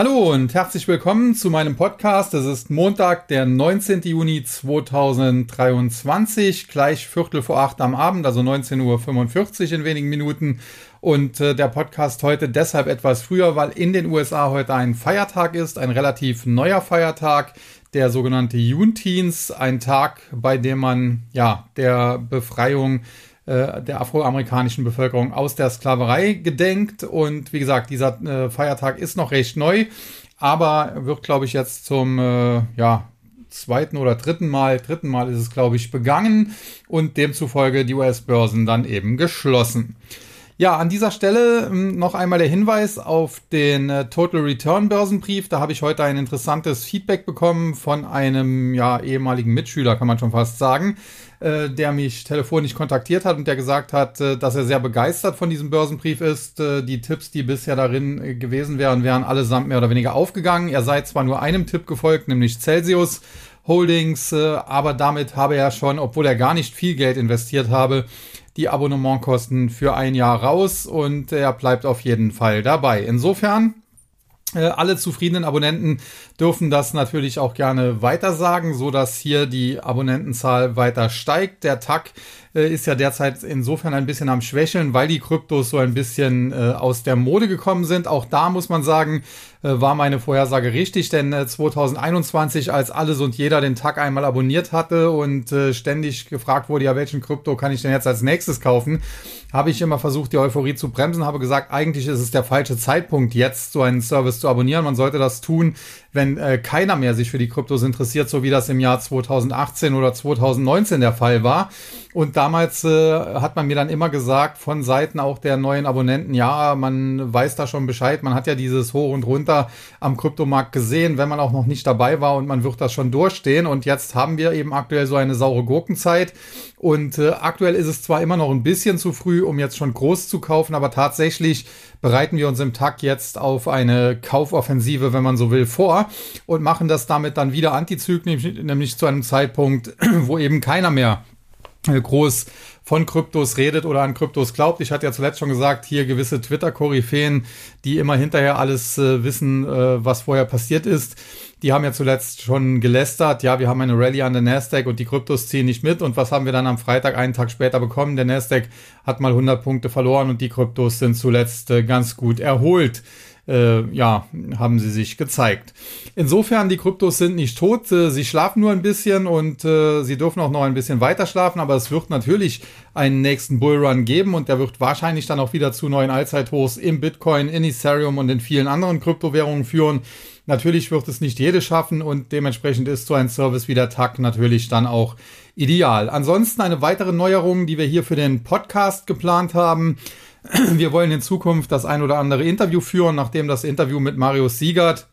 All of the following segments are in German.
Hallo und herzlich willkommen zu meinem Podcast. Es ist Montag, der 19. Juni 2023, gleich Viertel vor acht am Abend, also 19.45 Uhr in wenigen Minuten. Und äh, der Podcast heute deshalb etwas früher, weil in den USA heute ein Feiertag ist, ein relativ neuer Feiertag, der sogenannte Juneteenth, ein Tag, bei dem man ja der Befreiung äh, der afroamerikanischen Bevölkerung aus der Sklaverei gedenkt. Und wie gesagt, dieser äh, Feiertag ist noch recht neu, aber wird, glaube ich, jetzt zum äh, ja, zweiten oder dritten Mal, dritten Mal ist es, glaube ich, begangen und demzufolge die US-Börsen dann eben geschlossen. Ja, an dieser Stelle ähm, noch einmal der Hinweis auf den äh, Total Return Börsenbrief. Da habe ich heute ein interessantes Feedback bekommen von einem ja, ehemaligen Mitschüler, kann man schon fast sagen, äh, der mich telefonisch kontaktiert hat und der gesagt hat, äh, dass er sehr begeistert von diesem Börsenbrief ist. Äh, die Tipps, die bisher darin äh, gewesen wären, wären allesamt mehr oder weniger aufgegangen. Er sei zwar nur einem Tipp gefolgt, nämlich Celsius. Holdings, äh, aber damit habe er schon, obwohl er gar nicht viel Geld investiert habe, die Abonnementkosten für ein Jahr raus und er bleibt auf jeden Fall dabei. Insofern alle zufriedenen Abonnenten dürfen das natürlich auch gerne weitersagen, so dass hier die Abonnentenzahl weiter steigt. Der TAC äh, ist ja derzeit insofern ein bisschen am Schwächeln, weil die Kryptos so ein bisschen äh, aus der Mode gekommen sind. Auch da muss man sagen, äh, war meine Vorhersage richtig, denn 2021, äh, als alles und jeder den Tag einmal abonniert hatte und äh, ständig gefragt wurde, ja, welchen Krypto kann ich denn jetzt als nächstes kaufen, habe ich immer versucht, die Euphorie zu bremsen, habe gesagt, eigentlich ist es der falsche Zeitpunkt, jetzt so einen Service zu abonnieren. Man sollte das tun, wenn äh, keiner mehr sich für die Kryptos interessiert, so wie das im Jahr 2018 oder 2019 der Fall war. Und damals äh, hat man mir dann immer gesagt, von Seiten auch der neuen Abonnenten, ja, man weiß da schon Bescheid, man hat ja dieses Hoch und Runter am Kryptomarkt gesehen, wenn man auch noch nicht dabei war und man wird das schon durchstehen. Und jetzt haben wir eben aktuell so eine saure Gurkenzeit. Und äh, aktuell ist es zwar immer noch ein bisschen zu früh, um jetzt schon groß zu kaufen, aber tatsächlich bereiten wir uns im Tag jetzt auf eine Kaufoffensive, wenn man so will, vor und machen das damit dann wieder antizyklisch, nämlich zu einem Zeitpunkt, wo eben keiner mehr äh, groß von Kryptos redet oder an Kryptos glaubt. Ich hatte ja zuletzt schon gesagt, hier gewisse Twitter-Koryphäen, die immer hinterher alles äh, wissen, äh, was vorher passiert ist. Die haben ja zuletzt schon gelästert, ja, wir haben eine Rallye an der Nasdaq und die Kryptos ziehen nicht mit. Und was haben wir dann am Freitag, einen Tag später bekommen? Der Nasdaq hat mal 100 Punkte verloren und die Kryptos sind zuletzt äh, ganz gut erholt äh, ja, haben sie sich gezeigt. Insofern, die Kryptos sind nicht tot, äh, sie schlafen nur ein bisschen und sie dürfen auch noch ein bisschen weiter schlafen, aber es wird natürlich einen nächsten Bullrun geben und der wird wahrscheinlich dann auch wieder zu neuen Allzeithochs im Bitcoin, in Ethereum und in vielen anderen Kryptowährungen führen. Natürlich wird es nicht jede schaffen und dementsprechend ist so ein Service wie der TAC natürlich dann auch ideal. Ansonsten eine weitere Neuerung, die wir hier für den Podcast geplant haben. Wir wollen in Zukunft das ein oder andere Interview führen, nachdem das Interview mit Marius Siegert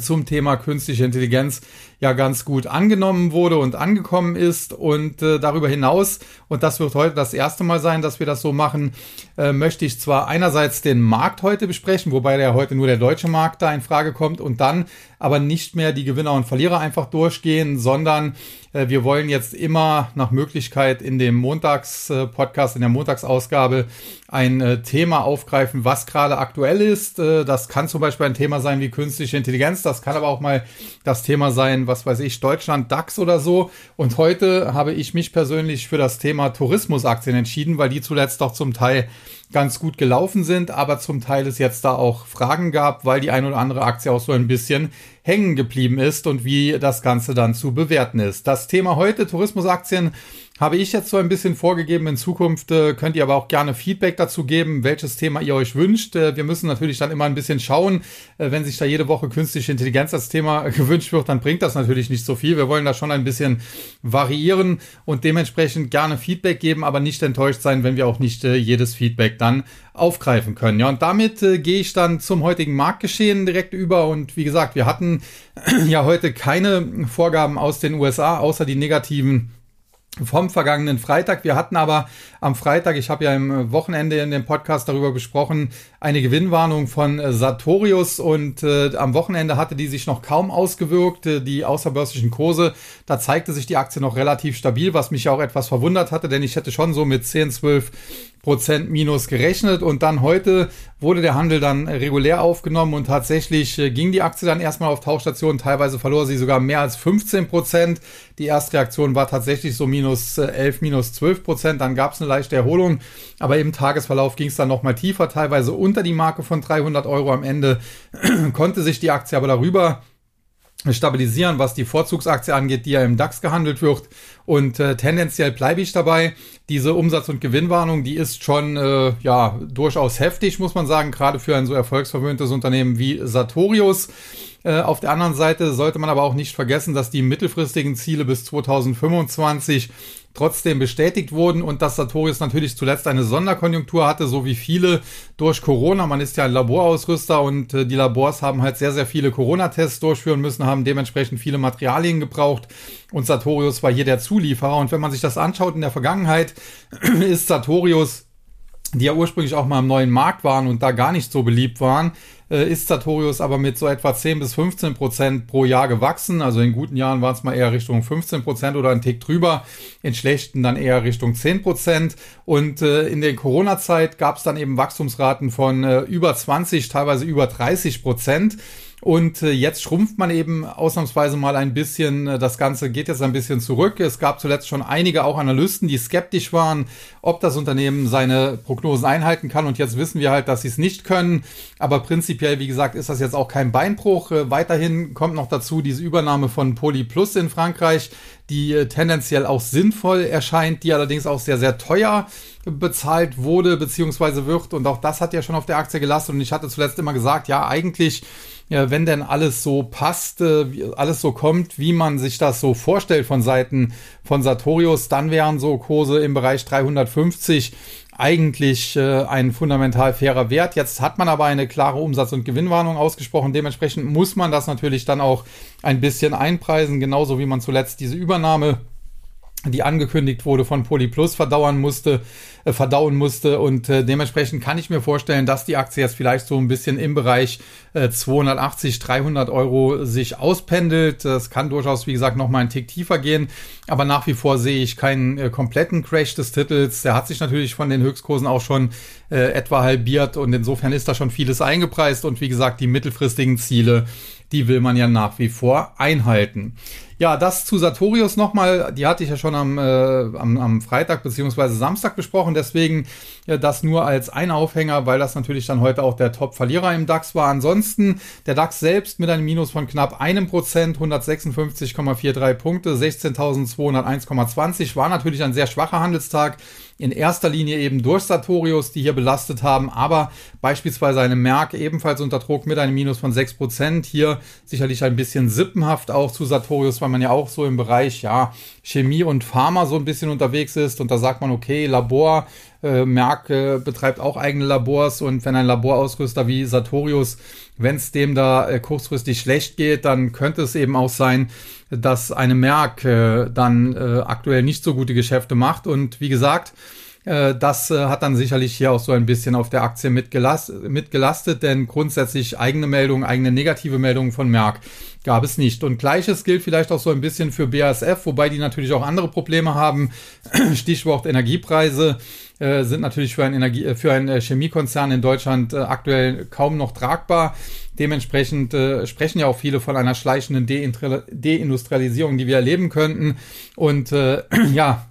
zum Thema künstliche Intelligenz ja ganz gut angenommen wurde und angekommen ist. Und äh, darüber hinaus, und das wird heute das erste Mal sein, dass wir das so machen, äh, möchte ich zwar einerseits den Markt heute besprechen, wobei der heute nur der deutsche Markt da in Frage kommt, und dann aber nicht mehr die Gewinner und Verlierer einfach durchgehen, sondern äh, wir wollen jetzt immer nach Möglichkeit in dem Montags-Podcast, in der Montagsausgabe ein äh, Thema aufgreifen, was gerade aktuell ist. Äh, das kann zum Beispiel ein Thema sein wie künstliche Intelligenz, das kann aber auch mal das Thema sein, was weiß ich, Deutschland, DAX oder so. Und heute habe ich mich persönlich für das Thema Tourismusaktien entschieden, weil die zuletzt doch zum Teil ganz gut gelaufen sind, aber zum Teil es jetzt da auch Fragen gab, weil die ein oder andere Aktie auch so ein bisschen hängen geblieben ist und wie das Ganze dann zu bewerten ist. Das Thema heute, Tourismusaktien, habe ich jetzt so ein bisschen vorgegeben. In Zukunft äh, könnt ihr aber auch gerne Feedback dazu geben, welches Thema ihr euch wünscht. Äh, wir müssen natürlich dann immer ein bisschen schauen. Äh, wenn sich da jede Woche künstliche Intelligenz als Thema gewünscht wird, dann bringt das natürlich nicht so viel. Wir wollen da schon ein bisschen variieren und dementsprechend gerne Feedback geben, aber nicht enttäuscht sein, wenn wir auch nicht jedes Feedback dann aufgreifen können. Ja, und damit gehe ich dann zum heutigen Marktgeschehen direkt über. Und wie gesagt, wir hatten ja heute keine Vorgaben aus den USA, außer die negativen vom vergangenen Freitag. Wir hatten aber am Freitag, ich habe ja im Wochenende in dem Podcast darüber gesprochen, eine Gewinnwarnung von äh, Sartorius und äh, am Wochenende hatte die sich noch kaum ausgewirkt, äh, die außerbörslichen Kurse. Da zeigte sich die Aktie noch relativ stabil, was mich ja auch etwas verwundert hatte, denn ich hätte schon so mit 10, 12 Prozent minus gerechnet und dann heute wurde der Handel dann regulär aufgenommen und tatsächlich äh, ging die Aktie dann erstmal auf Tauchstation. Teilweise verlor sie sogar mehr als 15 Prozent. Die Erstreaktion war tatsächlich so minus 11, äh, minus 12 Prozent. Dann gab es eine leichte Erholung, aber im Tagesverlauf ging es dann nochmal tiefer, teilweise unter die Marke von 300 Euro. Am Ende konnte sich die Aktie aber darüber stabilisieren, was die Vorzugsaktie angeht, die ja im DAX gehandelt wird. Und äh, tendenziell bleibe ich dabei. Diese Umsatz- und Gewinnwarnung, die ist schon äh, ja durchaus heftig, muss man sagen, gerade für ein so erfolgsverwöhntes Unternehmen wie Sartorius. Äh, auf der anderen Seite sollte man aber auch nicht vergessen, dass die mittelfristigen Ziele bis 2025 trotzdem bestätigt wurden und dass Sartorius natürlich zuletzt eine Sonderkonjunktur hatte, so wie viele durch Corona. Man ist ja ein Laborausrüster und äh, die Labors haben halt sehr, sehr viele Corona-Tests durchführen müssen, haben dementsprechend viele Materialien gebraucht und Sartorius war hier der Zulieferer. Und wenn man sich das anschaut in der Vergangenheit, ist Sartorius die ja ursprünglich auch mal im neuen Markt waren und da gar nicht so beliebt waren, äh, ist Sartorius aber mit so etwa 10 bis 15 Prozent pro Jahr gewachsen. Also in guten Jahren waren es mal eher Richtung 15 Prozent oder ein Tick drüber, in schlechten dann eher Richtung 10 Prozent. Und äh, in der Corona-Zeit gab es dann eben Wachstumsraten von äh, über 20, teilweise über 30 Prozent. Und äh, jetzt schrumpft man eben ausnahmsweise mal ein bisschen. Äh, das Ganze geht jetzt ein bisschen zurück. Es gab zuletzt schon einige auch Analysten, die skeptisch waren, ob das Unternehmen seine Prognosen einhalten kann. Und jetzt wissen wir halt, dass sie es nicht können. Aber prinzipiell, wie gesagt, ist das jetzt auch kein Beinbruch. Äh, weiterhin kommt noch dazu diese Übernahme von Poly Plus in Frankreich, die tendenziell auch sinnvoll erscheint, die allerdings auch sehr, sehr teuer bezahlt wurde beziehungsweise wird. Und auch das hat ja schon auf der Aktie gelastet. Und ich hatte zuletzt immer gesagt, ja, eigentlich wenn denn alles so passt, alles so kommt, wie man sich das so vorstellt von Seiten von Sartorius, dann wären so Kurse im Bereich 350 eigentlich äh, ein fundamental fairer Wert. Jetzt hat man aber eine klare Umsatz- und Gewinnwarnung ausgesprochen. Dementsprechend muss man das natürlich dann auch ein bisschen einpreisen, genauso wie man zuletzt diese Übernahme die angekündigt wurde von Polyplus verdauern musste, verdauen musste und äh, dementsprechend kann ich mir vorstellen, dass die Aktie jetzt vielleicht so ein bisschen im Bereich äh, 280, 300 Euro sich auspendelt. Das kann durchaus, wie gesagt, noch mal einen Tick tiefer gehen, aber nach wie vor sehe ich keinen äh, kompletten Crash des Titels. Der hat sich natürlich von den Höchstkursen auch schon äh, etwa halbiert und insofern ist da schon vieles eingepreist und wie gesagt, die mittelfristigen Ziele die will man ja nach wie vor einhalten. Ja, das zu Sartorius nochmal, die hatte ich ja schon am, äh, am, am Freitag beziehungsweise Samstag besprochen, deswegen ja, das nur als ein Aufhänger, weil das natürlich dann heute auch der Top-Verlierer im DAX war. Ansonsten der DAX selbst mit einem Minus von knapp einem Prozent, 156,43 Punkte, 16.201,20 war natürlich ein sehr schwacher Handelstag in erster Linie eben durch Sartorius, die hier belastet haben, aber beispielsweise eine Merck ebenfalls unter Druck mit einem Minus von 6%. Hier sicherlich ein bisschen sippenhaft auch zu Sartorius, weil man ja auch so im Bereich ja, Chemie und Pharma so ein bisschen unterwegs ist und da sagt man, okay, Labor, äh, Merck äh, betreibt auch eigene Labors und wenn ein Laborausrüster wie Sartorius, wenn es dem da äh, kurzfristig schlecht geht, dann könnte es eben auch sein, dass eine Merck äh, dann äh, aktuell nicht so gute Geschäfte macht. Und wie gesagt, das äh, hat dann sicherlich hier auch so ein bisschen auf der Aktie mitgelastet, denn grundsätzlich eigene Meldungen, eigene negative Meldungen von Merck gab es nicht. Und gleiches gilt vielleicht auch so ein bisschen für BASF, wobei die natürlich auch andere Probleme haben. Stichwort Energiepreise äh, sind natürlich für ein Energie, äh, für einen äh, Chemiekonzern in Deutschland äh, aktuell kaum noch tragbar. Dementsprechend äh, sprechen ja auch viele von einer schleichenden Deindustrialisierung, die wir erleben könnten. Und äh, ja,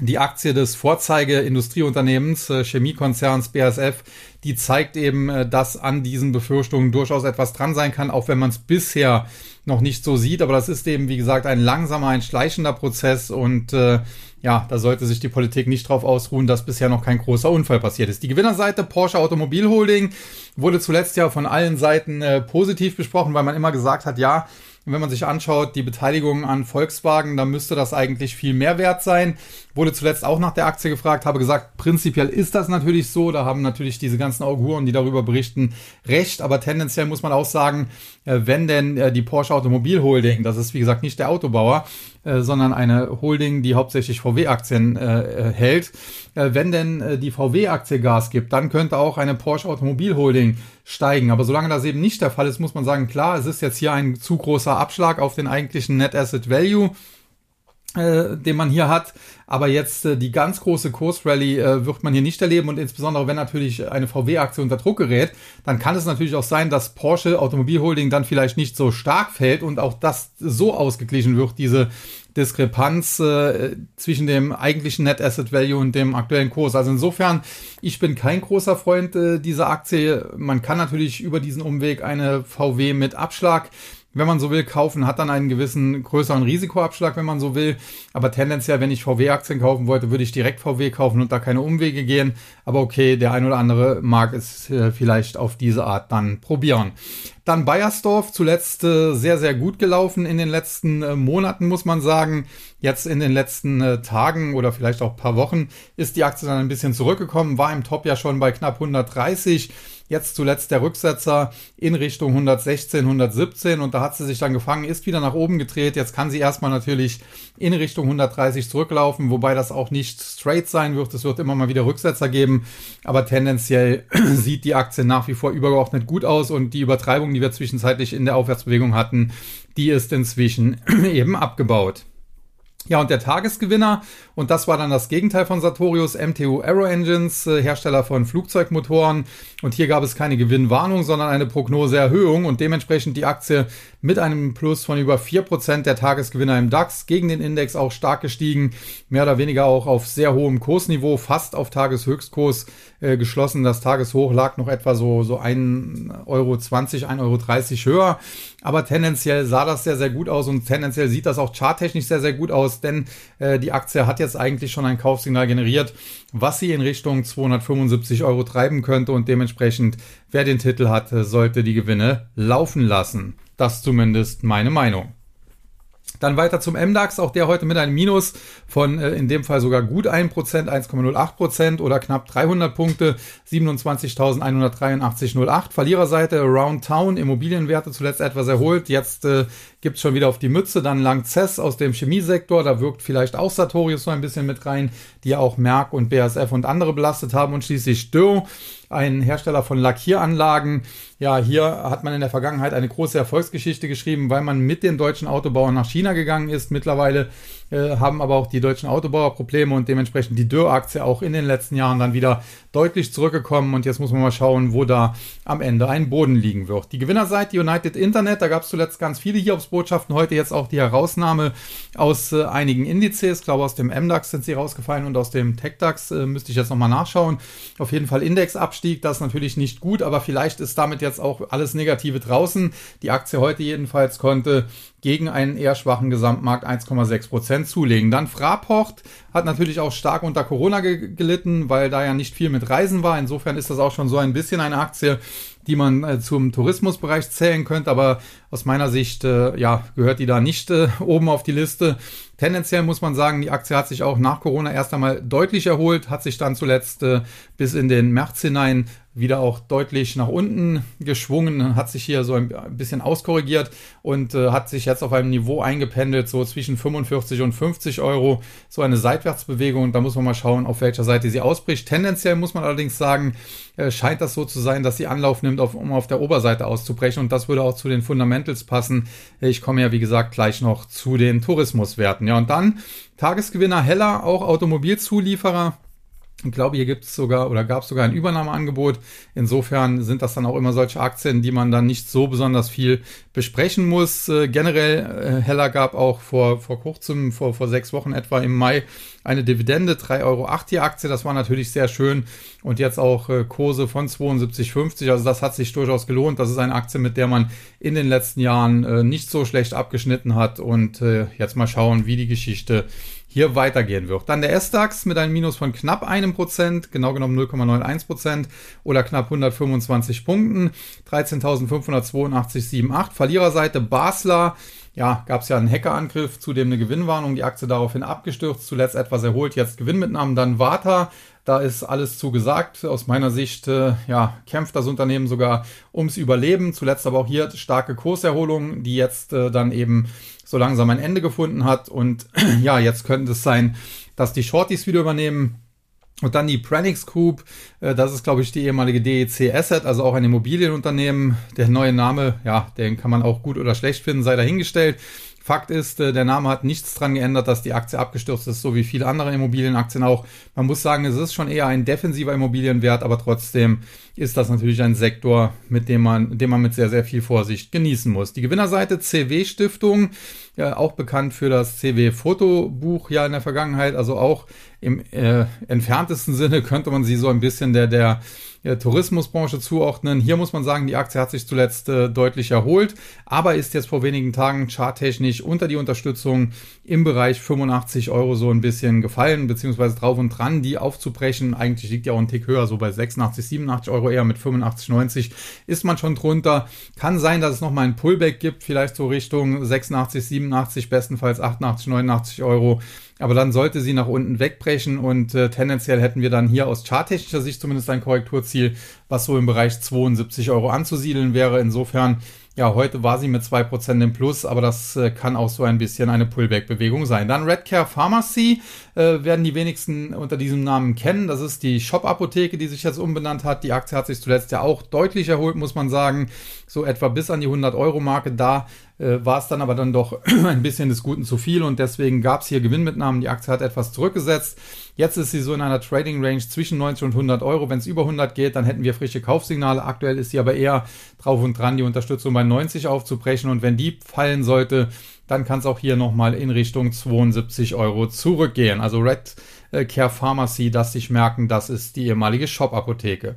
die Aktie des Vorzeige-Industrieunternehmens, äh, Chemiekonzerns BASF, die zeigt eben, äh, dass an diesen Befürchtungen durchaus etwas dran sein kann, auch wenn man es bisher noch nicht so sieht. Aber das ist eben, wie gesagt, ein langsamer, ein schleichender Prozess und äh, ja, da sollte sich die Politik nicht drauf ausruhen, dass bisher noch kein großer Unfall passiert ist. Die Gewinnerseite Porsche Automobil Holding wurde zuletzt ja von allen Seiten äh, positiv besprochen, weil man immer gesagt hat, ja, wenn man sich anschaut, die Beteiligung an Volkswagen, dann müsste das eigentlich viel mehr wert sein. Wurde zuletzt auch nach der Aktie gefragt, habe gesagt, prinzipiell ist das natürlich so. Da haben natürlich diese ganzen Auguren, die darüber berichten, recht. Aber tendenziell muss man auch sagen, äh, wenn denn äh, die Porsche Automobil Holding, das ist wie gesagt nicht der Autobauer, äh, sondern eine Holding, die hauptsächlich VW-Aktien hält. Wenn denn die VW-Aktie Gas gibt, dann könnte auch eine Porsche Automobil Holding steigen. Aber solange das eben nicht der Fall ist, muss man sagen, klar, es ist jetzt hier ein zu großer Abschlag auf den eigentlichen Net Asset Value äh, den man hier hat. Aber jetzt äh, die ganz große Kursrally äh, wird man hier nicht erleben und insbesondere wenn natürlich eine VW-Aktie unter Druck gerät, dann kann es natürlich auch sein, dass Porsche Automobilholding dann vielleicht nicht so stark fällt und auch das so ausgeglichen wird, diese Diskrepanz äh, zwischen dem eigentlichen Net Asset Value und dem aktuellen Kurs. Also insofern, ich bin kein großer Freund äh, dieser Aktie. Man kann natürlich über diesen Umweg eine VW mit Abschlag wenn man so will, kaufen, hat dann einen gewissen größeren Risikoabschlag, wenn man so will. Aber tendenziell, wenn ich VW-Aktien kaufen wollte, würde ich direkt VW kaufen und da keine Umwege gehen. Aber okay, der ein oder andere mag es äh, vielleicht auf diese Art dann probieren. Dann Bayersdorf, zuletzt äh, sehr, sehr gut gelaufen in den letzten äh, Monaten, muss man sagen. Jetzt in den letzten Tagen oder vielleicht auch paar Wochen ist die Aktie dann ein bisschen zurückgekommen, war im Top ja schon bei knapp 130 Jetzt zuletzt der Rücksetzer in Richtung 116, 117 und da hat sie sich dann gefangen, ist wieder nach oben gedreht. Jetzt kann sie erstmal natürlich in Richtung 130 zurücklaufen, wobei das auch nicht straight sein wird. Es wird immer mal wieder Rücksetzer geben, aber tendenziell sieht die Aktie nach wie vor übergeordnet gut aus und die Übertreibung, die wir zwischenzeitlich in der Aufwärtsbewegung hatten, die ist inzwischen eben abgebaut. Ja, und der Tagesgewinner, und das war dann das Gegenteil von Sartorius, MTU Aero Engines, äh, Hersteller von Flugzeugmotoren. Und hier gab es keine Gewinnwarnung, sondern eine Prognoseerhöhung und dementsprechend die Aktie mit einem Plus von über vier Prozent der Tagesgewinner im DAX gegen den Index auch stark gestiegen, mehr oder weniger auch auf sehr hohem Kursniveau, fast auf Tageshöchstkurs äh, geschlossen. Das Tageshoch lag noch etwa so, so 1,20 Euro, 1,30 Euro höher. Aber tendenziell sah das sehr, sehr gut aus und tendenziell sieht das auch charttechnisch sehr, sehr gut aus, denn äh, die Aktie hat jetzt eigentlich schon ein Kaufsignal generiert, was sie in Richtung 275 Euro treiben könnte und dementsprechend, wer den Titel hat, sollte die Gewinne laufen lassen. Das zumindest meine Meinung. Dann weiter zum MDAX, auch der heute mit einem Minus von äh, in dem Fall sogar gut 1%, 1,08% oder knapp 300 Punkte, 27.183,08. Verliererseite Around Town, Immobilienwerte zuletzt etwas erholt, jetzt äh, gibt schon wieder auf die Mütze, dann Langzess aus dem Chemiesektor, da wirkt vielleicht auch Sartorius so ein bisschen mit rein, die auch Merck und BASF und andere belastet haben. Und schließlich Dürr ein Hersteller von Lackieranlagen. Ja, hier hat man in der Vergangenheit eine große Erfolgsgeschichte geschrieben, weil man mit den deutschen Autobauern nach China gegangen ist. Mittlerweile äh, haben aber auch die deutschen Autobauer Probleme und dementsprechend die Dürr-Aktie auch in den letzten Jahren dann wieder deutlich zurückgekommen. Und jetzt muss man mal schauen, wo da am Ende ein Boden liegen wird. Die Gewinnerseite United Internet, da gab es zuletzt ganz viele Hiobsbotschaften. Heute jetzt auch die Herausnahme aus äh, einigen Indizes. Ich glaube, aus dem MDAX sind sie rausgefallen und aus dem TechDAX äh, müsste ich jetzt nochmal nachschauen. Auf jeden Fall Indexabstieg, das ist natürlich nicht gut, aber vielleicht ist damit jetzt auch alles Negative draußen. Die Aktie heute jedenfalls konnte gegen einen eher schwachen Gesamtmarkt 1,6 Prozent zulegen. Dann Fraport hat natürlich auch stark unter Corona ge gelitten, weil da ja nicht viel mit Reisen war. Insofern ist das auch schon so ein bisschen eine Aktie, die man äh, zum Tourismusbereich zählen könnte, aber aus meiner Sicht äh, ja, gehört die da nicht äh, oben auf die Liste. Tendenziell muss man sagen, die Aktie hat sich auch nach Corona erst einmal deutlich erholt, hat sich dann zuletzt äh, bis in den März hinein wieder auch deutlich nach unten geschwungen, hat sich hier so ein bisschen auskorrigiert und äh, hat sich jetzt auf einem Niveau eingependelt, so zwischen 45 und 50 Euro, so eine Seitwärtsbewegung. Da muss man mal schauen, auf welcher Seite sie ausbricht. Tendenziell muss man allerdings sagen, äh, scheint das so zu sein, dass sie Anlauf nimmt, auf, um auf der Oberseite auszubrechen. Und das würde auch zu den Fundamentals passen. Ich komme ja, wie gesagt, gleich noch zu den Tourismuswerten. Ja, und dann Tagesgewinner Heller, auch Automobilzulieferer ich glaube, hier gibt es sogar oder gab es sogar ein Übernahmeangebot. Insofern sind das dann auch immer solche Aktien, die man dann nicht so besonders viel besprechen muss. Äh, generell, äh, Heller gab auch vor, vor kurzem, vor, vor sechs Wochen etwa im Mai, eine Dividende, 3,08 Euro die Aktie. Das war natürlich sehr schön. Und jetzt auch äh, Kurse von 72,50. Also das hat sich durchaus gelohnt. Das ist eine Aktie, mit der man in den letzten Jahren äh, nicht so schlecht abgeschnitten hat. Und äh, jetzt mal schauen, wie die Geschichte hier weitergehen wird. Dann der S-DAX mit einem Minus von knapp einem Prozent, genau genommen 0,91 Prozent oder knapp 125 Punkten, 13.582,78. Verliererseite Basler ja, gab es ja einen Hackerangriff, zudem eine Gewinnwarnung, die Aktie daraufhin abgestürzt, zuletzt etwas erholt, jetzt Gewinnmitnahmen, dann Warta. Da ist alles zugesagt. Aus meiner Sicht äh, ja, kämpft das Unternehmen sogar ums Überleben. Zuletzt aber auch hier starke Kurserholung, die jetzt äh, dann eben so langsam ein Ende gefunden hat. Und ja, jetzt könnte es sein, dass die Shorties wieder übernehmen. Und dann die Pranix Group, äh, das ist, glaube ich, die ehemalige DEC Asset, also auch ein Immobilienunternehmen. Der neue Name, ja, den kann man auch gut oder schlecht finden, sei dahingestellt. Fakt ist, äh, der Name hat nichts dran geändert, dass die Aktie abgestürzt ist, so wie viele andere Immobilienaktien auch. Man muss sagen, es ist schon eher ein defensiver Immobilienwert, aber trotzdem ist das natürlich ein Sektor, mit dem man, den man mit sehr, sehr viel Vorsicht genießen muss. Die Gewinnerseite CW Stiftung, ja, auch bekannt für das CW Fotobuch ja in der Vergangenheit, also auch im äh, entferntesten Sinne könnte man sie so ein bisschen der, der äh, Tourismusbranche zuordnen. Hier muss man sagen, die Aktie hat sich zuletzt äh, deutlich erholt, aber ist jetzt vor wenigen Tagen charttechnisch unter die Unterstützung im Bereich 85 Euro so ein bisschen gefallen, beziehungsweise drauf und dran, die aufzubrechen. Eigentlich liegt ja auch ein Tick höher, so bei 86, 87 Euro eher mit 85, 90 ist man schon drunter. Kann sein, dass es nochmal ein Pullback gibt, vielleicht so Richtung 86, 87, bestenfalls 88, 89 Euro. Aber dann sollte sie nach unten wegbrechen und äh, tendenziell hätten wir dann hier aus charttechnischer Sicht zumindest ein Korrekturziel, was so im Bereich 72 Euro anzusiedeln wäre. Insofern ja, heute war sie mit 2% im Plus, aber das äh, kann auch so ein bisschen eine Pullback-Bewegung sein. Dann Redcare Pharmacy äh, werden die wenigsten unter diesem Namen kennen. Das ist die Shop-Apotheke, die sich jetzt umbenannt hat. Die Aktie hat sich zuletzt ja auch deutlich erholt, muss man sagen. So etwa bis an die 100-Euro-Marke. Da war es dann aber dann doch ein bisschen des Guten zu viel und deswegen gab es hier Gewinnmitnahmen. Die Aktie hat etwas zurückgesetzt. Jetzt ist sie so in einer Trading Range zwischen 90 und 100 Euro. Wenn es über 100 geht, dann hätten wir frische Kaufsignale. Aktuell ist sie aber eher drauf und dran, die Unterstützung bei 90 aufzubrechen. Und wenn die fallen sollte, dann kann es auch hier nochmal in Richtung 72 Euro zurückgehen. Also Red äh, Care Pharmacy, dass sich merken, das ist die ehemalige Shop-Apotheke.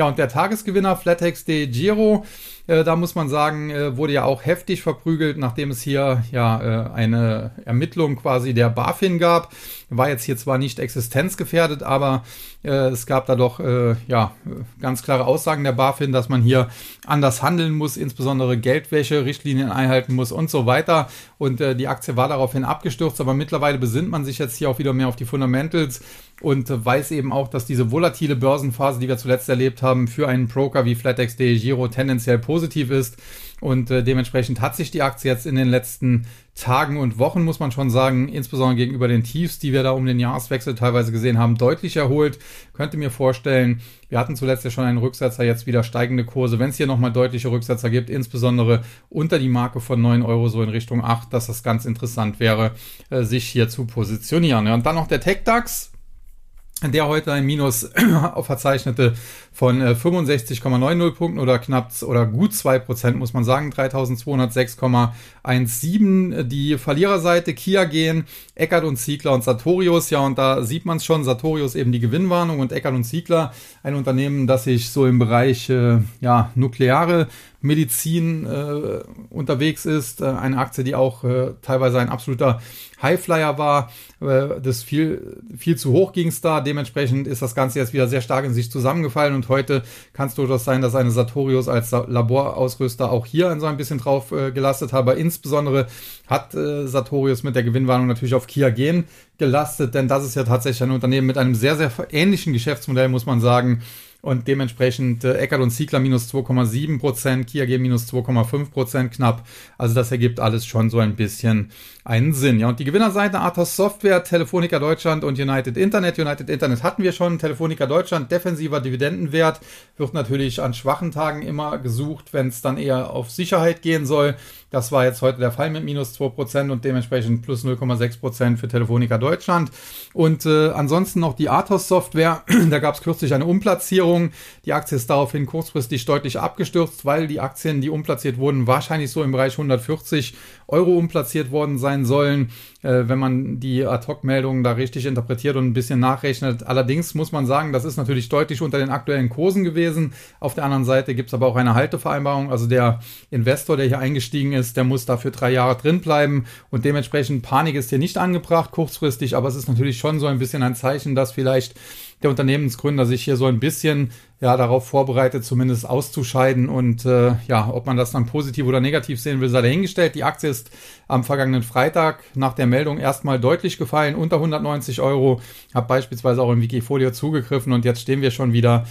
Ja, und der Tagesgewinner Flatex de Giro, äh, da muss man sagen, äh, wurde ja auch heftig verprügelt, nachdem es hier ja äh, eine Ermittlung quasi der BaFin gab. War jetzt hier zwar nicht existenzgefährdet, aber äh, es gab da doch äh, ja ganz klare Aussagen der BaFin, dass man hier anders handeln muss, insbesondere Geldwäsche, Richtlinien einhalten muss und so weiter. Und äh, die Aktie war daraufhin abgestürzt, aber mittlerweile besinnt man sich jetzt hier auch wieder mehr auf die Fundamentals und weiß eben auch, dass diese volatile Börsenphase, die wir zuletzt erlebt haben, für einen Broker wie FlatEx.de Giro tendenziell positiv ist. Und äh, dementsprechend hat sich die Aktie jetzt in den letzten Tagen und Wochen, muss man schon sagen, insbesondere gegenüber den Tiefs, die wir da um den Jahreswechsel teilweise gesehen haben, deutlich erholt. Könnte mir vorstellen, wir hatten zuletzt ja schon einen Rücksetzer, jetzt wieder steigende Kurse. Wenn es hier nochmal deutliche Rücksetzer gibt, insbesondere unter die Marke von 9 Euro, so in Richtung 8, dass das ganz interessant wäre, äh, sich hier zu positionieren. Ja, und dann noch der TechDAX der heute ein Minus verzeichnete von 65,90 äh, Punkten oder knapp oder gut 2% muss man sagen, 3206,17. Die Verliererseite Kia gehen, Eckert und Ziegler und Sartorius, ja und da sieht man es schon, Sartorius eben die Gewinnwarnung und Eckert und Ziegler, ein Unternehmen, das sich so im Bereich äh, ja, nukleare Medizin äh, unterwegs ist. Äh, eine Aktie, die auch äh, teilweise ein absoluter Highflyer war. Äh, das viel, viel zu hoch ging es da. Dementsprechend ist das Ganze jetzt wieder sehr stark in sich zusammengefallen und heute kann es durchaus sein, dass eine Sartorius als Laborausrüster auch hier so ein bisschen drauf äh, gelastet hat. Aber insbesondere hat äh, Sartorius mit der Gewinnwarnung natürlich auf Kia Gen gelastet, denn das ist ja tatsächlich ein Unternehmen mit einem sehr, sehr ähnlichen Geschäftsmodell, muss man sagen und dementsprechend äh, Eckert und Ziegler minus 2,7 Prozent, Kia G minus 2,5 Prozent knapp. Also das ergibt alles schon so ein bisschen einen Sinn. Ja, und die Gewinnerseite Athos Software, Telefonica Deutschland und United Internet. United Internet hatten wir schon. Telefonica Deutschland, defensiver Dividendenwert, wird natürlich an schwachen Tagen immer gesucht, wenn es dann eher auf Sicherheit gehen soll. Das war jetzt heute der Fall mit minus 2% und dementsprechend plus 0,6% für Telefonica Deutschland. Und äh, ansonsten noch die Athos Software. da gab es kürzlich eine Umplatzierung. Die Aktie ist daraufhin kurzfristig deutlich abgestürzt, weil die Aktien, die umplatziert wurden, wahrscheinlich so im Bereich 140 Euro umplatziert worden sein sollen, äh, wenn man die Ad-Hoc-Meldungen da richtig interpretiert und ein bisschen nachrechnet. Allerdings muss man sagen, das ist natürlich deutlich unter den aktuellen Kursen gewesen. Auf der anderen Seite gibt es aber auch eine Haltevereinbarung. Also der Investor, der hier eingestiegen ist, ist, der muss dafür drei Jahre drin bleiben und dementsprechend Panik ist hier nicht angebracht kurzfristig, aber es ist natürlich schon so ein bisschen ein Zeichen, dass vielleicht der Unternehmensgründer sich hier so ein bisschen ja darauf vorbereitet, zumindest auszuscheiden. Und äh, ja, ob man das dann positiv oder negativ sehen will, sei dahingestellt. Die Aktie ist am vergangenen Freitag nach der Meldung erstmal deutlich gefallen, unter 190 Euro. Habe beispielsweise auch im Wikifolio zugegriffen und jetzt stehen wir schon wieder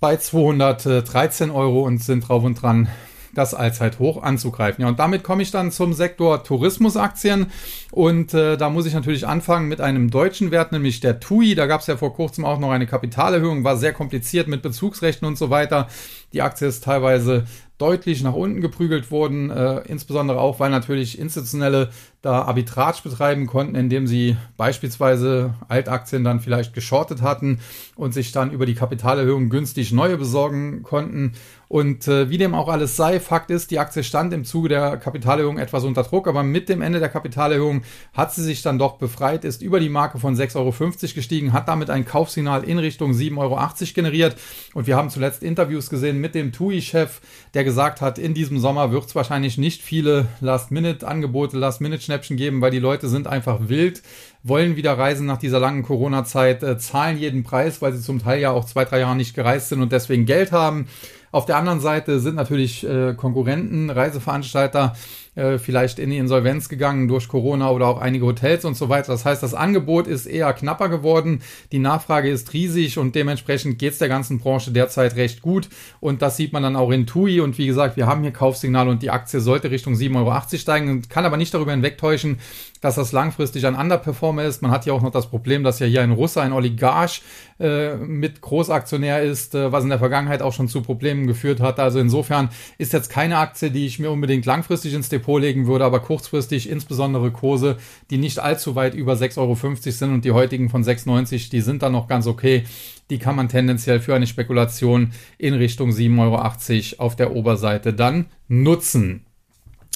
bei 213 Euro und sind drauf und dran, das Allzeithoch anzugreifen. Ja, und damit komme ich dann zum Sektor Tourismusaktien. Und äh, da muss ich natürlich anfangen mit einem deutschen Wert, nämlich der TUI. Da gab es ja vor kurzem auch noch eine Kapitalerhöhung, war sehr kompliziert mit Bezugsrechten und so weiter. Die Aktie ist teilweise deutlich nach unten geprügelt worden, äh, insbesondere auch, weil natürlich institutionelle da Arbitrage betreiben konnten, indem sie beispielsweise Altaktien dann vielleicht geschortet hatten und sich dann über die Kapitalerhöhung günstig neue besorgen konnten. Und äh, wie dem auch alles sei, Fakt ist, die Aktie stand im Zuge der Kapitalerhöhung etwas unter Druck, aber mit dem Ende der Kapitalerhöhung hat sie sich dann doch befreit, ist über die Marke von 6,50 Euro gestiegen, hat damit ein Kaufsignal in Richtung 7,80 Euro generiert. Und wir haben zuletzt Interviews gesehen mit dem TUI-Chef, der gesagt hat, in diesem Sommer wird es wahrscheinlich nicht viele Last-Minute-Angebote, Last-Minute-Schnäppchen geben, weil die Leute sind einfach wild, wollen wieder reisen nach dieser langen Corona-Zeit, äh, zahlen jeden Preis, weil sie zum Teil ja auch zwei, drei Jahre nicht gereist sind und deswegen Geld haben. Auf der anderen Seite sind natürlich äh, Konkurrenten, Reiseveranstalter äh, vielleicht in die Insolvenz gegangen durch Corona oder auch einige Hotels und so weiter. Das heißt, das Angebot ist eher knapper geworden, die Nachfrage ist riesig und dementsprechend geht es der ganzen Branche derzeit recht gut. Und das sieht man dann auch in TUI. Und wie gesagt, wir haben hier Kaufsignal und die Aktie sollte Richtung 7,80 Euro steigen, kann aber nicht darüber hinwegtäuschen, dass das langfristig ein Underperformer ist. Man hat ja auch noch das Problem, dass ja hier ein Russe, ein Oligarch äh, mit Großaktionär ist, äh, was in der Vergangenheit auch schon zu Problemen geführt hat. Also insofern ist jetzt keine Aktie, die ich mir unbedingt langfristig ins Depot legen würde, aber kurzfristig insbesondere Kurse, die nicht allzu weit über 6,50 Euro sind und die heutigen von 6,90, die sind dann noch ganz okay. Die kann man tendenziell für eine Spekulation in Richtung 7,80 Euro auf der Oberseite dann nutzen.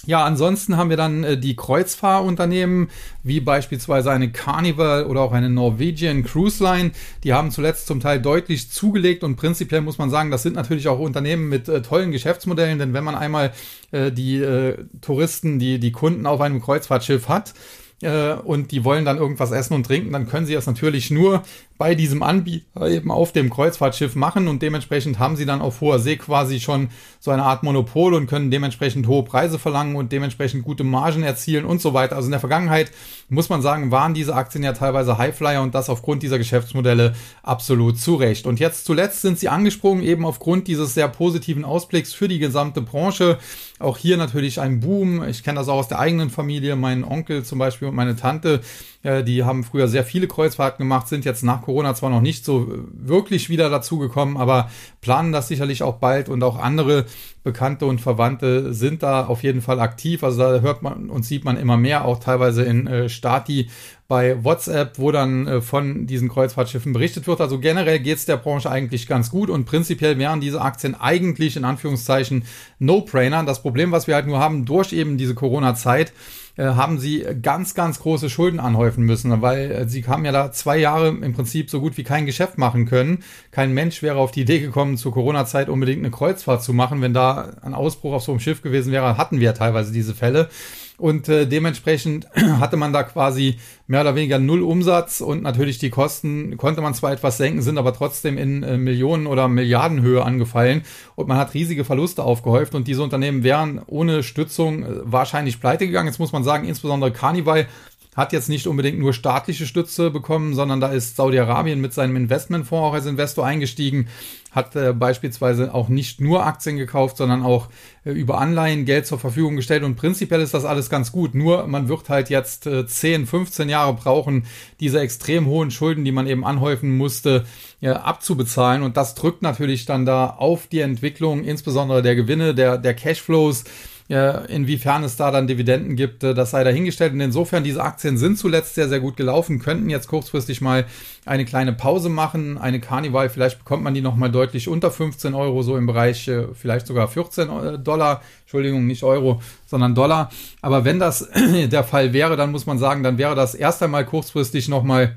Ja, ansonsten haben wir dann äh, die Kreuzfahrunternehmen, wie beispielsweise eine Carnival oder auch eine Norwegian Cruise Line. Die haben zuletzt zum Teil deutlich zugelegt und prinzipiell muss man sagen, das sind natürlich auch Unternehmen mit äh, tollen Geschäftsmodellen, denn wenn man einmal äh, die äh, Touristen, die, die Kunden auf einem Kreuzfahrtschiff hat, äh, und die wollen dann irgendwas essen und trinken, dann können sie das natürlich nur bei diesem Anbieter eben auf dem Kreuzfahrtschiff machen und dementsprechend haben sie dann auf hoher See quasi schon so eine Art Monopol und können dementsprechend hohe Preise verlangen und dementsprechend gute Margen erzielen und so weiter. Also in der Vergangenheit muss man sagen, waren diese Aktien ja teilweise Highflyer und das aufgrund dieser Geschäftsmodelle absolut zurecht. Und jetzt zuletzt sind sie angesprungen, eben aufgrund dieses sehr positiven Ausblicks für die gesamte Branche. Auch hier natürlich ein Boom. Ich kenne das auch aus der eigenen Familie. Mein Onkel zum Beispiel und meine Tante äh, die haben früher sehr viele Kreuzfahrten gemacht, sind jetzt nach Corona zwar noch nicht so wirklich wieder dazugekommen, aber planen das sicherlich auch bald und auch andere Bekannte und Verwandte sind da auf jeden Fall aktiv. Also da hört man und sieht man immer mehr, auch teilweise in äh, Stati bei WhatsApp, wo dann äh, von diesen Kreuzfahrtschiffen berichtet wird. Also generell geht es der Branche eigentlich ganz gut und prinzipiell wären diese Aktien eigentlich in Anführungszeichen No-Brainer. Das Problem, was wir halt nur haben durch eben diese Corona-Zeit, haben sie ganz, ganz große Schulden anhäufen müssen, weil äh, sie haben ja da zwei Jahre im Prinzip so gut wie kein Geschäft machen können. Kein Mensch wäre auf die Idee gekommen, zur Corona-Zeit unbedingt eine Kreuzfahrt zu machen. Wenn da ein Ausbruch auf so einem Schiff gewesen wäre, hatten wir ja teilweise diese Fälle. Und äh, dementsprechend hatte man da quasi mehr oder weniger null Umsatz und natürlich die Kosten konnte man zwar etwas senken, sind aber trotzdem in äh, Millionen oder Milliardenhöhe angefallen und man hat riesige Verluste aufgehäuft und diese Unternehmen wären ohne Stützung äh, wahrscheinlich pleite gegangen. Jetzt muss man sagen, insbesondere Carnival hat jetzt nicht unbedingt nur staatliche Stütze bekommen, sondern da ist Saudi-Arabien mit seinem Investmentfonds auch als Investor eingestiegen, hat äh, beispielsweise auch nicht nur Aktien gekauft, sondern auch äh, über Anleihen Geld zur Verfügung gestellt. Und prinzipiell ist das alles ganz gut. Nur man wird halt jetzt äh, 10, 15 Jahre brauchen, diese extrem hohen Schulden, die man eben anhäufen musste, äh, abzubezahlen. Und das drückt natürlich dann da auf die Entwicklung, insbesondere der Gewinne, der, der Cashflows, inwiefern es da dann Dividenden gibt, äh, das sei dahingestellt. Und insofern, diese Aktien sind zuletzt sehr, sehr gut gelaufen, könnten jetzt kurzfristig mal eine kleine Pause machen. Eine Carnival, vielleicht bekommt man die nochmal deutlich unter 15 Euro, so im Bereich äh, vielleicht sogar 14 äh, Dollar. Entschuldigung, nicht Euro, sondern Dollar. Aber wenn das der Fall wäre, dann muss man sagen, dann wäre das erst einmal kurzfristig nochmal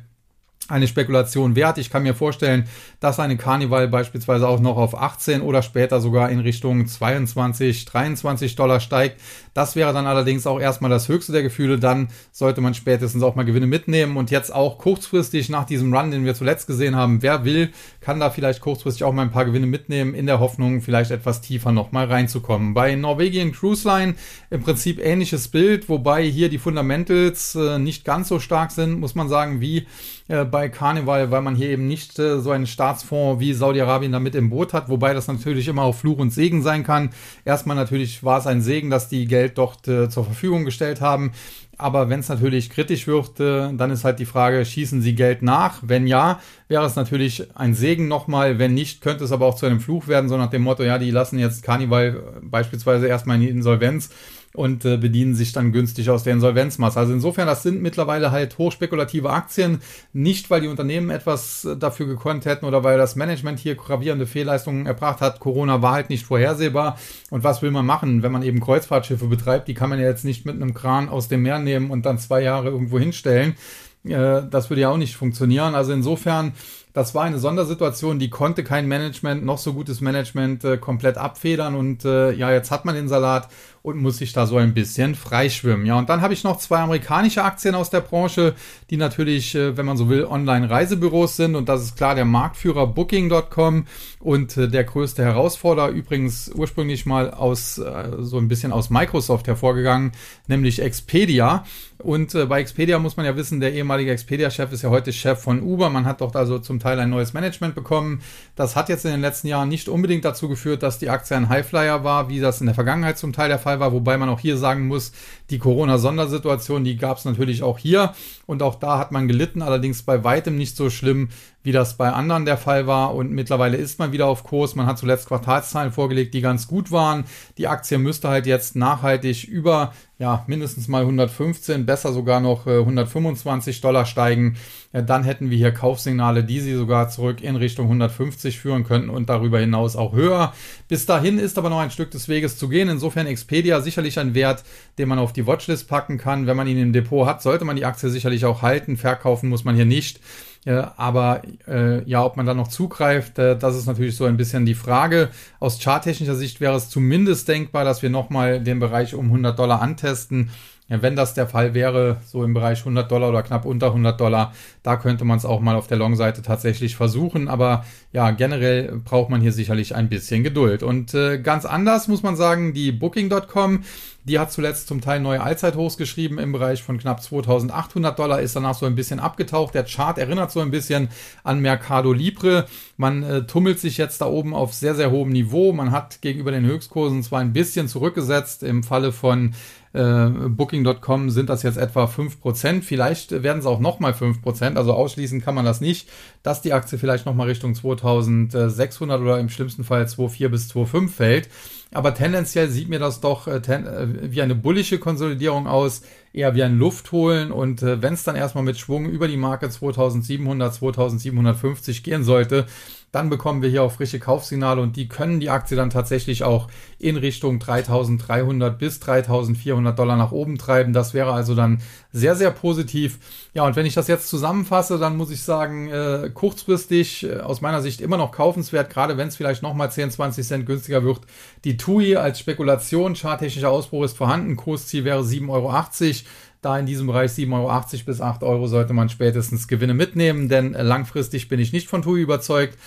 eine Spekulation wert. Ich kann mir vorstellen, dass eine Carnival beispielsweise auch noch auf 18 oder später sogar in Richtung 22, 23 Dollar steigt. Das wäre dann allerdings auch erstmal das höchste der Gefühle. Dann sollte man spätestens auch mal Gewinne mitnehmen und jetzt auch kurzfristig nach diesem Run, den wir zuletzt gesehen haben, wer will, kann da vielleicht kurzfristig auch mal ein paar Gewinne mitnehmen, in der Hoffnung, vielleicht etwas tiefer nochmal reinzukommen. Bei Norwegian Cruise Line im Prinzip ähnliches Bild, wobei hier die Fundamentals äh, nicht ganz so stark sind, muss man sagen, wie äh, bei Carnival, weil man hier eben nicht äh, so einen Staatsfonds wie Saudi-Arabien da mit im Boot hat, wobei das natürlich immer auch Fluch und Segen sein kann. Erstmal natürlich war es ein Segen, dass die Geld dort äh, zur Verfügung gestellt haben. Aber wenn es natürlich kritisch wird, äh, dann ist halt die Frage, schießen sie Geld nach? Wenn ja, wäre es natürlich ein Segen nochmal. Wenn nicht, könnte es aber auch zu einem Fluch werden, so nach dem Motto, ja, die lassen jetzt Carnival beispielsweise erstmal in die Insolvenz und äh, bedienen sich dann günstig aus der Insolvenzmasse. Also insofern, das sind mittlerweile halt hochspekulative Aktien, nicht weil die Unternehmen etwas äh, dafür gekonnt hätten oder weil das Management hier gravierende Fehlleistungen erbracht hat. Corona war halt nicht vorhersehbar. Und was will man machen, wenn man eben Kreuzfahrtschiffe betreibt? Die kann man ja jetzt nicht mit einem Kran aus dem Meer nehmen und dann zwei Jahre irgendwo hinstellen. Äh, das würde ja auch nicht funktionieren. Also insofern das war eine Sondersituation, die konnte kein Management, noch so gutes Management äh, komplett abfedern und äh, ja, jetzt hat man den Salat und muss sich da so ein bisschen freischwimmen. Ja, und dann habe ich noch zwei amerikanische Aktien aus der Branche, die natürlich, äh, wenn man so will, Online-Reisebüros sind. Und das ist klar der Marktführer Booking.com und äh, der größte Herausforderer, übrigens ursprünglich mal aus äh, so ein bisschen aus Microsoft hervorgegangen, nämlich Expedia. Und bei Expedia muss man ja wissen, der ehemalige Expedia-Chef ist ja heute Chef von Uber. Man hat dort also zum Teil ein neues Management bekommen. Das hat jetzt in den letzten Jahren nicht unbedingt dazu geführt, dass die Aktie ein Highflyer war, wie das in der Vergangenheit zum Teil der Fall war. Wobei man auch hier sagen muss, die Corona-Sondersituation, die gab es natürlich auch hier. Und auch da hat man gelitten, allerdings bei weitem nicht so schlimm, wie das bei anderen der Fall war. Und mittlerweile ist man wieder auf Kurs. Man hat zuletzt Quartalszahlen vorgelegt, die ganz gut waren. Die Aktie müsste halt jetzt nachhaltig über ja, mindestens mal 115, besser sogar noch äh, 125 Dollar steigen. Ja, dann hätten wir hier Kaufsignale, die sie sogar zurück in Richtung 150 führen könnten und darüber hinaus auch höher. Bis dahin ist aber noch ein Stück des Weges zu gehen. Insofern Expedia sicherlich ein Wert, den man auf die Watchlist packen kann. Wenn man ihn im Depot hat, sollte man die Aktie sicherlich auch halten. Verkaufen muss man hier nicht. Aber äh, ja, ob man da noch zugreift, äh, das ist natürlich so ein bisschen die Frage. Aus charttechnischer Sicht wäre es zumindest denkbar, dass wir nochmal den Bereich um 100 Dollar antesten. Wenn das der Fall wäre, so im Bereich 100 Dollar oder knapp unter 100 Dollar, da könnte man es auch mal auf der Long-Seite tatsächlich versuchen. Aber ja, generell braucht man hier sicherlich ein bisschen Geduld. Und äh, ganz anders muss man sagen, die Booking.com, die hat zuletzt zum Teil neue Allzeithochs geschrieben im Bereich von knapp 2800 Dollar, ist danach so ein bisschen abgetaucht. Der Chart erinnert so ein bisschen an Mercado Libre. Man äh, tummelt sich jetzt da oben auf sehr, sehr hohem Niveau. Man hat gegenüber den Höchstkursen zwar ein bisschen zurückgesetzt. Im Falle von äh, Booking.com sind das jetzt etwa 5%. Vielleicht werden es auch nochmal 5%. Also ausschließen kann man das nicht, dass die Aktie vielleicht nochmal Richtung 2600 oder im schlimmsten Fall 2,4 bis 2,5 fällt. Aber tendenziell sieht mir das doch äh, ten, äh, wie eine bullische Konsolidierung aus, eher wie ein Luftholen. Und äh, wenn es dann erstmal mit Schwung über die Marke 2700, 2750 gehen sollte, dann bekommen wir hier auch frische Kaufsignale und die können die Aktie dann tatsächlich auch in Richtung 3300 bis 3400 Dollar nach oben treiben. Das wäre also dann sehr, sehr positiv. Ja, und wenn ich das jetzt zusammenfasse, dann muss ich sagen, äh, kurzfristig äh, aus meiner Sicht immer noch kaufenswert, gerade wenn es vielleicht nochmal 10, 20 Cent günstiger wird. Die TUI als Spekulation, charttechnischer Ausbruch ist vorhanden, Kursziel wäre 7,80 Euro. Da in diesem Bereich 7,80 Euro bis 8 Euro sollte man spätestens Gewinne mitnehmen, denn langfristig bin ich nicht von TUI überzeugt.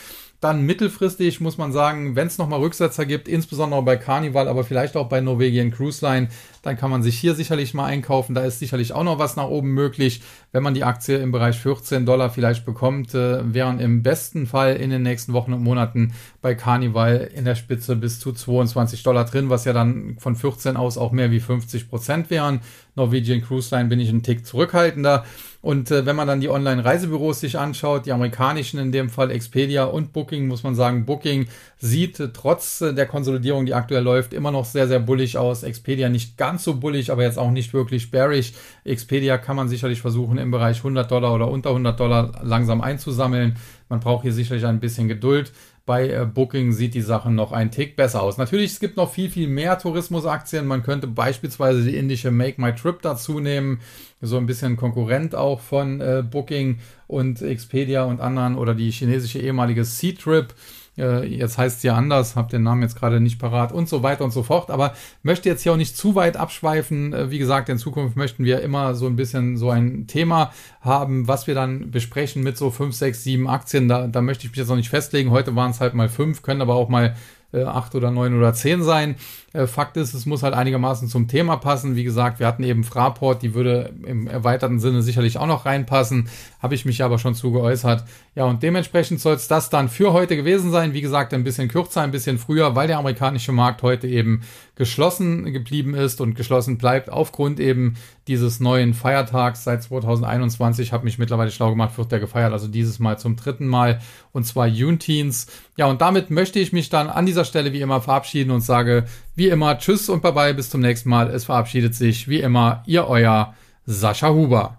Dann mittelfristig muss man sagen, wenn es nochmal Rücksetzer gibt, insbesondere bei Carnival, aber vielleicht auch bei Norwegian Cruise Line, dann kann man sich hier sicherlich mal einkaufen. Da ist sicherlich auch noch was nach oben möglich. Wenn man die Aktie im Bereich 14 Dollar vielleicht bekommt, äh, wären im besten Fall in den nächsten Wochen und Monaten bei Carnival in der Spitze bis zu 22 Dollar drin, was ja dann von 14 aus auch mehr wie 50 Prozent wären. Norwegian Cruise Line bin ich einen Tick zurückhaltender. Und äh, wenn man dann die Online-Reisebüros sich anschaut, die amerikanischen in dem Fall Expedia und Booking, muss man sagen, Booking sieht äh, trotz äh, der Konsolidierung, die aktuell läuft, immer noch sehr, sehr bullig aus. Expedia nicht ganz so bullig, aber jetzt auch nicht wirklich bearish. Expedia kann man sicherlich versuchen, im Bereich 100 Dollar oder unter 100 Dollar langsam einzusammeln. Man braucht hier sicherlich ein bisschen Geduld. Bei äh, Booking sieht die Sache noch ein Tick besser aus. Natürlich, es gibt noch viel, viel mehr Tourismusaktien. Man könnte beispielsweise die indische Make My Trip dazu nehmen. So ein bisschen Konkurrent auch von äh, Booking und Expedia und anderen oder die chinesische ehemalige Sea-Trip. Äh, jetzt heißt es ja anders, habe den Namen jetzt gerade nicht parat und so weiter und so fort. Aber möchte jetzt hier auch nicht zu weit abschweifen. Äh, wie gesagt, in Zukunft möchten wir immer so ein bisschen so ein Thema haben, was wir dann besprechen mit so fünf, sechs, sieben Aktien. Da, da möchte ich mich jetzt noch nicht festlegen. Heute waren es halt mal fünf, können aber auch mal äh, acht oder neun oder zehn sein. Äh, Fakt ist, es muss halt einigermaßen zum Thema passen. Wie gesagt, wir hatten eben Fraport, die würde im erweiterten Sinne sicherlich auch noch reinpassen. Habe ich mich aber schon zu geäußert. Ja, und dementsprechend soll es das dann für heute gewesen sein. Wie gesagt, ein bisschen kürzer, ein bisschen früher, weil der amerikanische Markt heute eben geschlossen geblieben ist und geschlossen bleibt aufgrund eben dieses neuen Feiertags seit 2021. Habe mich mittlerweile schlau gemacht, wird der gefeiert, also dieses Mal zum dritten Mal und zwar Juneteenth. Ja, und damit möchte ich mich dann an dieser Stelle wie immer verabschieden und sage wie immer, tschüss und bye bye, bis zum nächsten Mal. Es verabschiedet sich wie immer Ihr euer Sascha Huber.